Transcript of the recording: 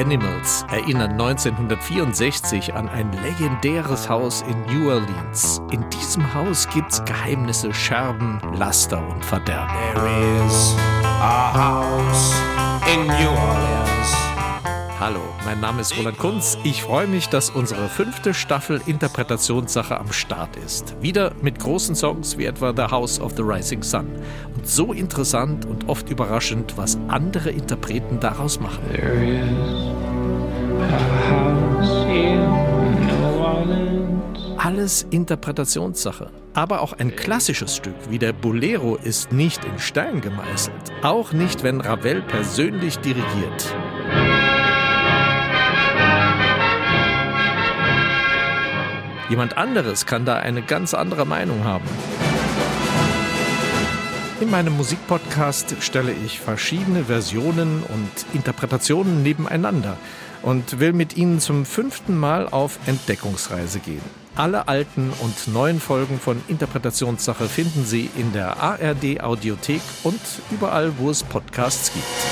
Animals erinnern 1964 an ein legendäres Haus in New Orleans. In diesem Haus gibt's Geheimnisse, Scherben, Laster und Verderben. There is a house in New Orleans. Hallo, mein Name ist Roland Kunz. Ich freue mich, dass unsere fünfte Staffel Interpretationssache am Start ist. Wieder mit großen Songs wie etwa The House of the Rising Sun. Und so interessant und oft überraschend, was andere Interpreten daraus machen. Alles Interpretationssache. Aber auch ein klassisches Stück wie der Bolero ist nicht in Stein gemeißelt. Auch nicht, wenn Ravel persönlich dirigiert. Jemand anderes kann da eine ganz andere Meinung haben. In meinem Musikpodcast stelle ich verschiedene Versionen und Interpretationen nebeneinander und will mit Ihnen zum fünften Mal auf Entdeckungsreise gehen. Alle alten und neuen Folgen von Interpretationssache finden Sie in der ARD Audiothek und überall, wo es Podcasts gibt.